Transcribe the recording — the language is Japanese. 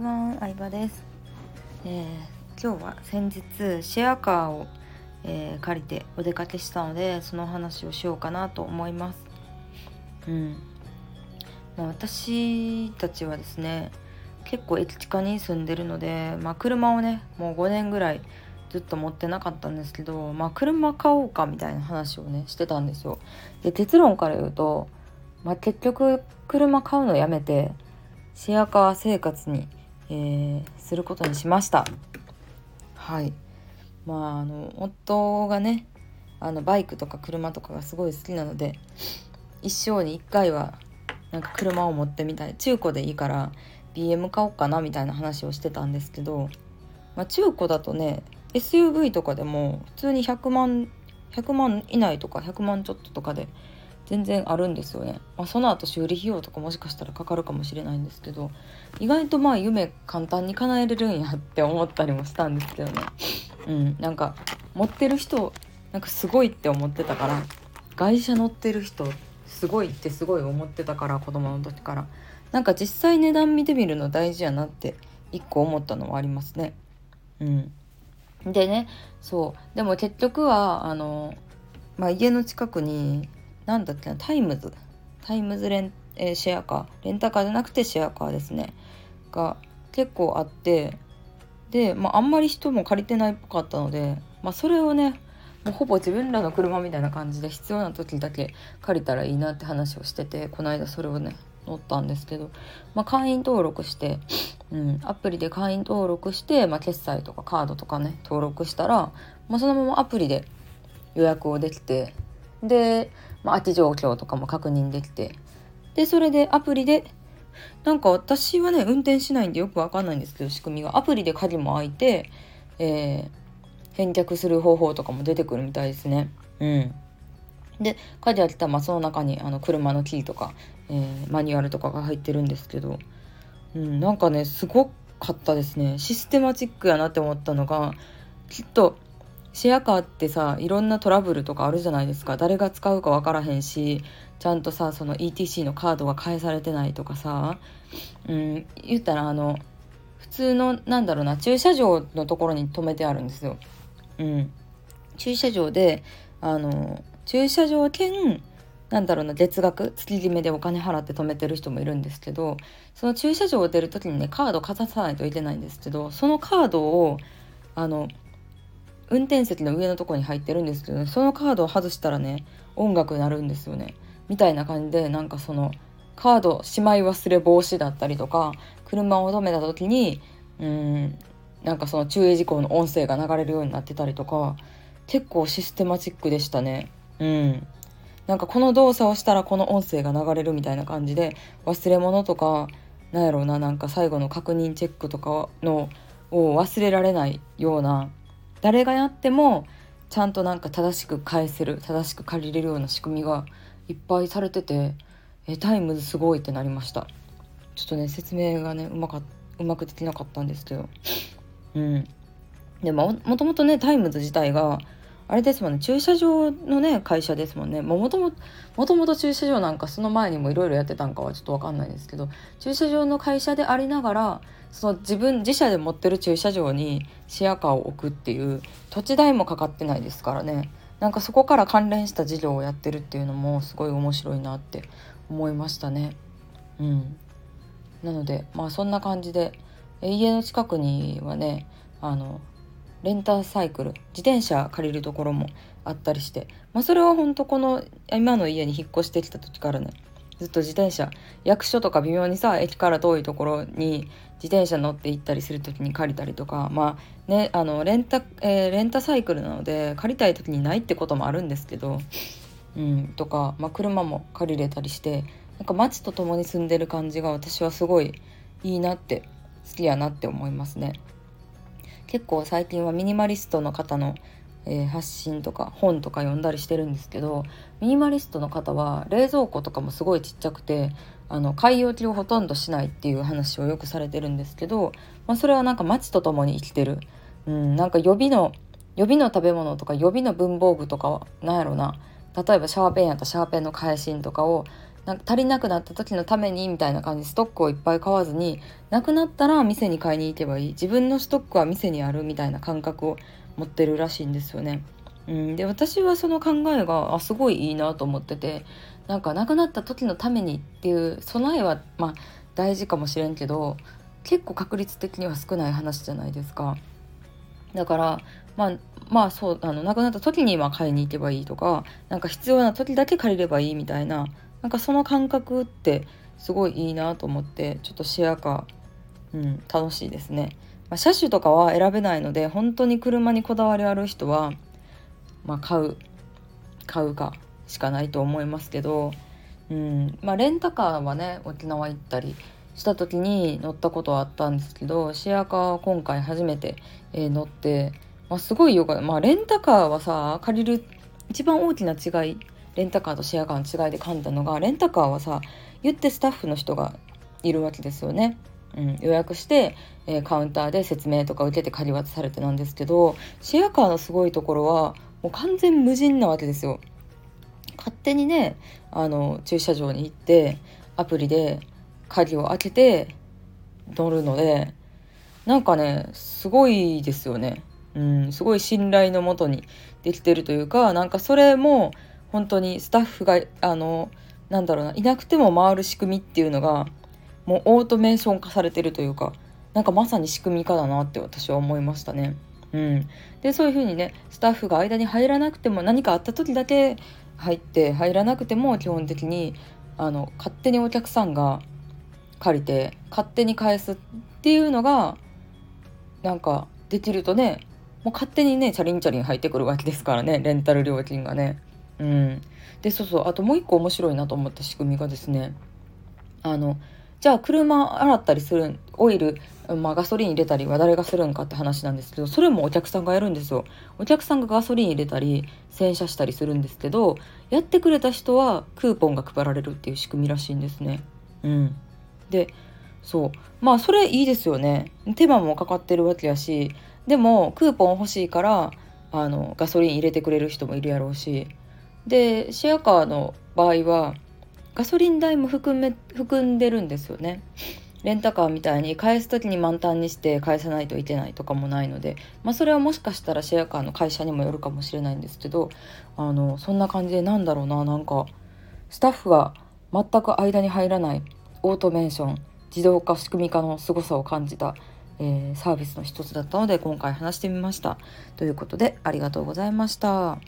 ちは、相葉です、えー今日は先日シェアカーを、えー借りてお出かけしたのでその話をしようかなと思います。うん。まあ、私たちはですね結構駅近に住んでるので、まあ、車をねもう5年ぐらいずっと持ってなかったんですけど、まあ、車買おうかみたいな話をねしてたんですよ。で結論から言うと、まあ、結局車買うのやめてシェアカー生活に、えーすることにしました。はい。まああの夫がねあのバイクとか車とかがすごい好きなので一生に一回はなんか車を持ってみたい中古でいいから BM 買おうかなみたいな話をしてたんですけど、まあ、中古だとね SUV とかでも普通に100万100万以内とか100万ちょっととかで全然あるんですよね、まあ、その後修理費用とかもしかしたらかかるかもしれないんですけど意外とまあ夢簡単に叶えれるんやって思ったりもしたんですけどね。うんなんか持ってる人なんかすごいって思ってたから外車乗ってる人すごいってすごい思ってたから子供の時から。なんか実際値段見てみるの大事やなって一個思ったのはありますね。うん。でねそう。でも結局はあの、まあ、家の近くに何だっけなタイムズ。タイムズレン、えーシェアカー。レンタカーじゃなくてシェアカーですね。が結構あって。で、まあ、あんまり人も借りてないっぽかったので、まあ、それをねもうほぼ自分らの車みたいな感じで必要な時だけ借りたらいいなって話をしててこの間それをね乗ったんですけど、まあ、会員登録して、うん、アプリで会員登録して、まあ、決済とかカードとかね登録したら、まあ、そのままアプリで予約をできてで、まあ、空き状況とかも確認できて。でそれでアプリでなんか私はね運転しないんでよくわかんないんですけど仕組みが。アプリで鍵も開いて、えー返却する方法とかも出てくるみたいですね。うん、で鍵開けたらまあその中にあの車のキーとか、えーマニュアルとかが入ってるんですけど、うん、なんかねすごかったですね。システマチックやなって思ったのがきっとシェアカーってさいろんなトラブルとかあるじゃないですか。誰が使うか分からへんしちゃんとさその ETC のカードが返されてないとかさ、うん、言ったらあの普通のなんだろうな駐車場のところに止めてあるんですよ。うん、駐車場であの駐車場兼なんだろうな月額月決めでお金払って止めてる人もいるんですけどその駐車場を出る時にねカードかざさないといけないんですけどそのカードをあの運転席の上のとこに入ってるんですけど、ね、そのカードを外したらね音楽になるんですよね。みたいな感じでなんかそのカードしまい忘れ防止だったりとか車を止めた時にうんなんかその注意事項の音声が流れるようになってたりとか結構システマチックでしたね。うん。なんかこの動作をしたらこの音声が流れるみたいな感じで忘れ物とかなんやろうななんか最後の確認チェックとかのを忘れられないような誰がやってもちゃんとなんか正しく返せる正しく借りれるような仕組みがいっぱいされててえタイムズすごいってなりました。ちょっとね説明がねうまかうまくできなかったんですけど。うん。でももともとねタイムズ自体があれですもんね。駐車場のね会社ですもんね。もともともと駐車場なんかその前にもいろいろやってたんかはちょっと分かんないですけど駐車場の会社でありながらその自分自社で持ってる駐車場にシェアカーを置くっていう土地代もかかってないですからね。なんかそこから関連した事業をやってるっていうのもすごい面白いなって思いましたね。うん、なのでまあそんな感じで家の近くにはねあのレンタサイクル自転車借りるところもあったりして、まあ、それは本当この今の家に引っ越してきた時からねずっと自転車役所とか微妙にさ駅から遠いところに自転車乗って行ったりする時に借りたりとかまあねあのレンタ、えーレンタサイクルなので借りたい時にないってこともあるんですけど、うん、とか、まあ、車も借りれたりしてなんか街と共に住んでる感じが私はすごいいいなって好きやなって思いますね。結構最近はミニマリストの方の、えー発信とか本とか読んだりしてるんですけどミニマリストの方は冷蔵庫とかもすごいちっちゃくてあの買い置きをほとんどしないっていう話をよくされてるんですけど、まあ、それはなんか街と共に生きてる、うん、なんか予備の予備の食べ物とか予備の文房具とかはなんやろな。例えばシャーペンやったらシャーペンの返しとかをなんか足りなくなった時のためにみたいな感じでストックをいっぱい買わずになくなったら店に買いに行けばいい自分のストックは店にあるみたいな感覚を持ってるらしいんですよね。うん、で私はその考えがあすごいいいなと思っててなんか亡くなった時のためにっていう備えはまあ大事かもしれんけど結構確率的には少ない話じゃないですか。だからまあまあそうあの亡くなった時にま買いに行けばいいとかなんか必要な時だけ借りればいいみたいななんかその感覚ってすごいいいなと思ってちょっとシェアカー、うん、楽しいですね。まあ、車種とかは選べないので本当に車にこだわりある人は、まあ、買う買うかしかないと思いますけど、うんまあ、レンタカーはね沖縄行ったりした時に乗ったことはあったんですけどシェアカーは今回初めて、えー、乗って、まあ、すごいよかった、まあ、レンタカーはさ借りる一番大きな違いレンタカーとシェアカーの違いで感じたのがレンタカーはさ言ってスタッフの人がいるわけですよね。うん、予約して、えー、カウンターで説明とか受けて借り渡されてなんですけどシェアカーのすごいところはもう完全無人なわけですよ。勝手にねあの駐車場に行ってアプリで鍵を開けて乗るのでなんかねすごいですよね。うん、すごい信頼のもとにできてるというかなんかそれも本当にスタッフがあのなんだろうないなくても回る仕組みっていうのがもうオートメーション化されてるというかなんかまさに仕組み化だなって私は思いましたね。うん、でそういうふうにねスタッフが間に入らなくても何かあった時だけ入って入らなくても基本的にあの勝手にお客さんが借りて勝手に返すっていうのがなんかできるとねもう勝手にねチャリンチャリン入ってくるわけですからねレンタル料金がね。うん、でそうそう。あともう一個面白いなと思った仕組みがですね。あのじゃあ車洗ったりするオイル、まあ、ガソリン入れたりは誰がするんかって話なんですけどそれもお客さんがやるんですよ。お客さんがガソリン入れたり洗車したりするんですけどやってくれた人はクーポンが配られるっていう仕組みらしいんですね。うん。でそう。まあそれいいですよね。手間もかかってるわけやしでもクーポン欲しいからあのガソリン入れてくれる人もいるやろうしでシェアカーの場合はガソリン代も含め含んでるんですよね。レンタカーみたいに返す時に満タンにして返さないといけないとかもないので、まあ、それはもしかしたらシェアカーの会社にもよるかもしれないんですけどあのそんな感じでなんだろうななんかスタッフが全く間に入らないオートメーション自動化仕組み化の凄さを感じた、えー、サービスの一つだったので今回話してみました。ということでありがとうございました。